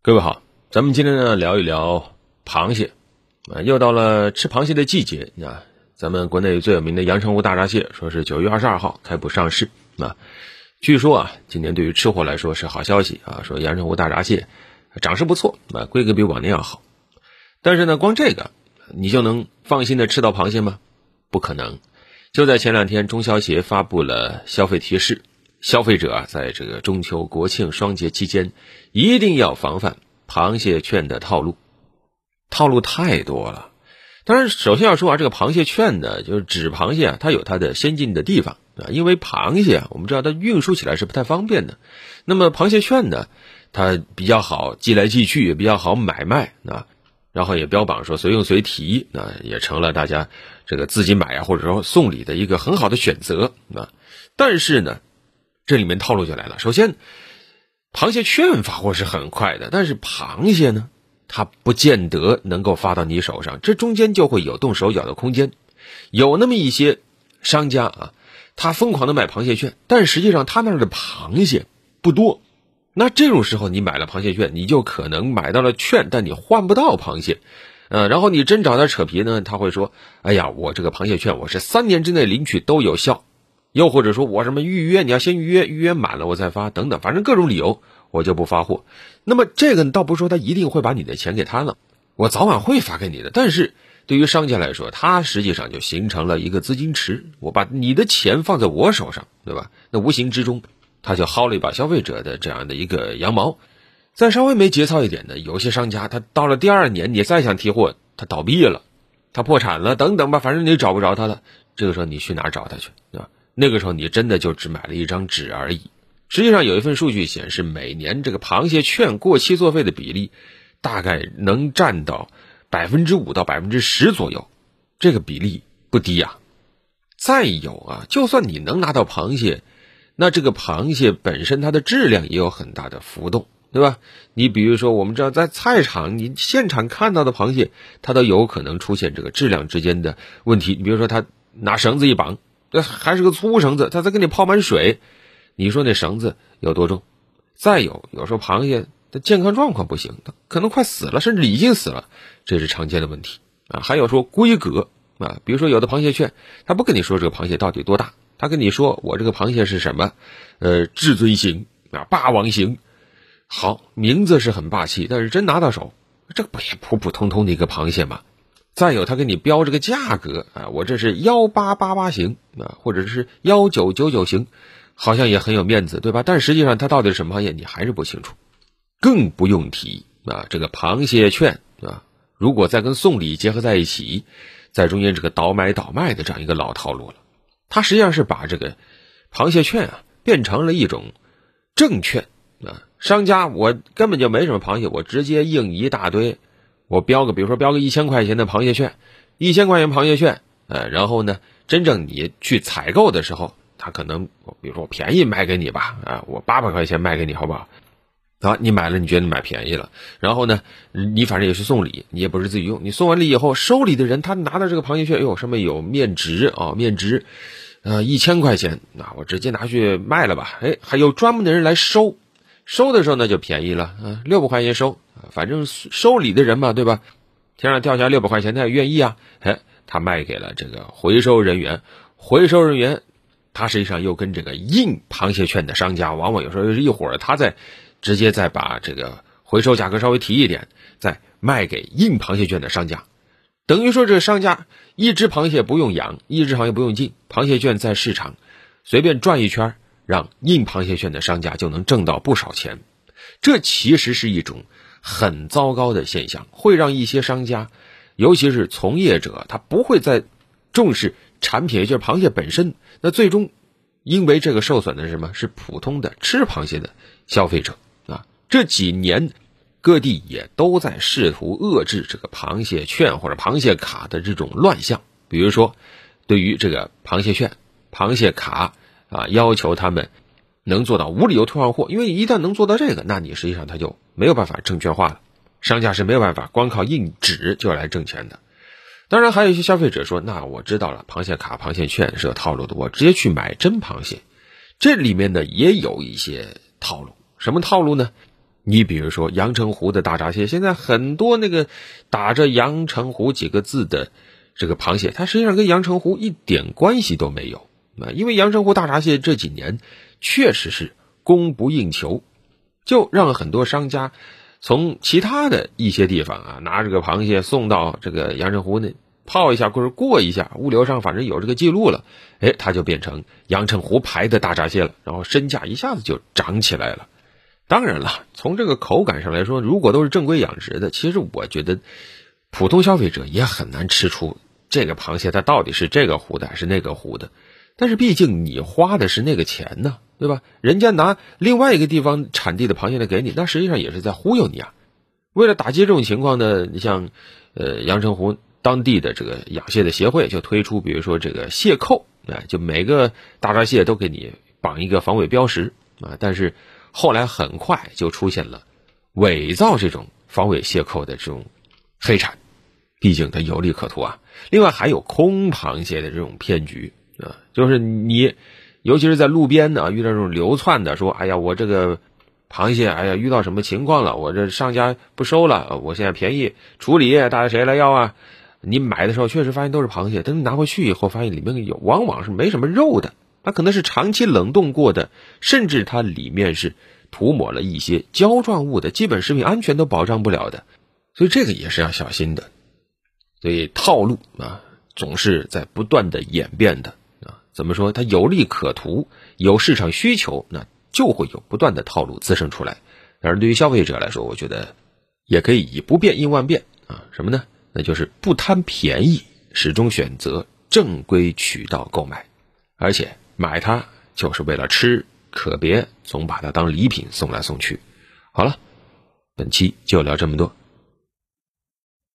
各位好，咱们今天呢聊一聊螃蟹啊，又到了吃螃蟹的季节啊。咱们国内最有名的阳澄湖大闸蟹，说是九月二十二号开捕上市啊。据说啊，今年对于吃货来说是好消息啊，说阳澄湖大闸蟹长势不错啊，规格比往年要好。但是呢，光这个你就能放心的吃到螃蟹吗？不可能。就在前两天，中消协发布了消费提示。消费者啊，在这个中秋、国庆双节期间，一定要防范螃蟹券的套路，套路太多了。当然，首先要说啊，这个螃蟹券呢，就是纸螃蟹啊，它有它的先进的地方啊，因为螃蟹啊，我们知道它运输起来是不太方便的。那么螃蟹券呢，它比较好寄来寄去，也比较好买卖啊，然后也标榜说随用随提啊，也成了大家这个自己买啊，或者说送礼的一个很好的选择啊。但是呢，这里面套路就来了。首先，螃蟹券发货是很快的，但是螃蟹呢，它不见得能够发到你手上，这中间就会有动手脚的空间。有那么一些商家啊，他疯狂的卖螃蟹券，但实际上他那儿的螃蟹不多。那这种时候，你买了螃蟹券，你就可能买到了券，但你换不到螃蟹。呃，然后你真找他扯皮呢，他会说：“哎呀，我这个螃蟹券我是三年之内领取都有效。”又或者说我什么预约，你要先预约，预约满了我再发，等等，反正各种理由我就不发货。那么这个倒不是说他一定会把你的钱给贪了，我早晚会发给你的。但是对于商家来说，他实际上就形成了一个资金池，我把你的钱放在我手上，对吧？那无形之中他就薅了一把消费者的这样的一个羊毛。再稍微没节操一点的，有些商家他到了第二年，你再想提货，他倒闭了，他破产了，等等吧，反正你找不着他了。这个时候你去哪儿找他去，对吧？那个时候你真的就只买了一张纸而已。实际上有一份数据显示，每年这个螃蟹券过期作废的比例，大概能占到百分之五到百分之十左右，这个比例不低呀。再有啊，就算你能拿到螃蟹，那这个螃蟹本身它的质量也有很大的浮动，对吧？你比如说，我们知道在菜场你现场看到的螃蟹，它都有可能出现这个质量之间的问题。你比如说，它拿绳子一绑。这还是个粗绳子，他再给你泡满水，你说那绳子有多重？再有，有时候螃蟹的健康状况不行，它可能快死了，甚至已经死了，这是常见的问题啊。还有说规格啊，比如说有的螃蟹券，他不跟你说这个螃蟹到底多大，他跟你说我这个螃蟹是什么？呃，至尊型啊，霸王型。好，名字是很霸气，但是真拿到手，这不也普普通通的一个螃蟹吗？再有，他给你标这个价格啊，我这是幺八八八型啊，或者是幺九九九型，好像也很有面子，对吧？但实际上它到底是什么行业，你还是不清楚。更不用提啊，这个螃蟹券啊，如果再跟送礼结合在一起，在中间这个倒买倒卖的这样一个老套路了。它实际上是把这个螃蟹券啊变成了一种证券啊，商家我根本就没什么螃蟹，我直接印一大堆。我标个，比如说标个一千块钱的螃蟹券，一千块钱螃蟹券，呃，然后呢，真正你去采购的时候，他可能，比如说我便宜卖给你吧，啊，我八百块钱卖给你，好不好？好，你买了，你觉得买便宜了，然后呢，你反正也是送礼，你也不是自己用，你送完礼以后，收礼的人他拿到这个螃蟹券，哟，上面有面值啊，面值，呃，一千块钱，那我直接拿去卖了吧，哎，还有专门的人来收，收的时候那就便宜了，啊，六百块钱收。反正收礼的人嘛，对吧？天上掉下六百块钱，他也愿意啊。哎，他卖给了这个回收人员，回收人员，他实际上又跟这个印螃蟹券的商家，往往有时候是一伙儿。他再直接再把这个回收价格稍微提一点，再卖给印螃蟹券的商家，等于说这商家一只螃蟹不用养，一只螃蟹不用进，螃蟹券在市场随便转一圈，让印螃蟹券的商家就能挣到不少钱。这其实是一种。很糟糕的现象，会让一些商家，尤其是从业者，他不会再重视产品，就是螃蟹本身。那最终，因为这个受损的是什么？是普通的吃螃蟹的消费者啊。这几年，各地也都在试图遏制这个螃蟹券或者螃蟹卡的这种乱象。比如说，对于这个螃蟹券、螃蟹卡啊，要求他们。能做到无理由退换货，因为一旦能做到这个，那你实际上他就没有办法证券化了。商家是没有办法光靠印纸就来挣钱的。当然，还有一些消费者说：“那我知道了，螃蟹卡、螃蟹券是有套路的，我直接去买真螃蟹。”这里面呢也有一些套路。什么套路呢？你比如说阳澄湖的大闸蟹，现在很多那个打着阳澄湖几个字的这个螃蟹，它实际上跟阳澄湖一点关系都没有啊。因为阳澄湖大闸蟹这几年确实是供不应求，就让很多商家从其他的一些地方啊拿这个螃蟹送到这个阳澄湖那泡一下或者过一下，物流上反正有这个记录了，哎，它就变成阳澄湖牌的大闸蟹了，然后身价一下子就涨起来了。当然了，从这个口感上来说，如果都是正规养殖的，其实我觉得普通消费者也很难吃出这个螃蟹它到底是这个湖的还是那个湖的。但是毕竟你花的是那个钱呢，对吧？人家拿另外一个地方产地的螃蟹来给你，那实际上也是在忽悠你啊。为了打击这种情况呢，你像呃阳澄湖当地的这个养蟹的协会就推出，比如说这个蟹扣，啊，就每个大闸蟹都给你绑一个防伪标识啊，但是。后来很快就出现了伪造这种防伪蟹扣的这种黑产，毕竟它有利可图啊。另外还有空螃蟹的这种骗局啊，就是你尤其是在路边呢遇到这种流窜的，说哎呀我这个螃蟹哎呀遇到什么情况了，我这上家不收了，我现在便宜处理，大家谁来要啊？你买的时候确实发现都是螃蟹，等你拿回去以后发现里面有往往是没什么肉的。它可能是长期冷冻过的，甚至它里面是涂抹了一些胶状物的，基本食品安全都保障不了的，所以这个也是要小心的。所以套路啊，总是在不断的演变的。怎么说？它有利可图，有市场需求，那就会有不断的套路滋生出来。而对于消费者来说，我觉得也可以以不变应万变啊。什么呢？那就是不贪便宜，始终选择正规渠道购买，而且。买它就是为了吃，可别总把它当礼品送来送去。好了，本期就聊这么多。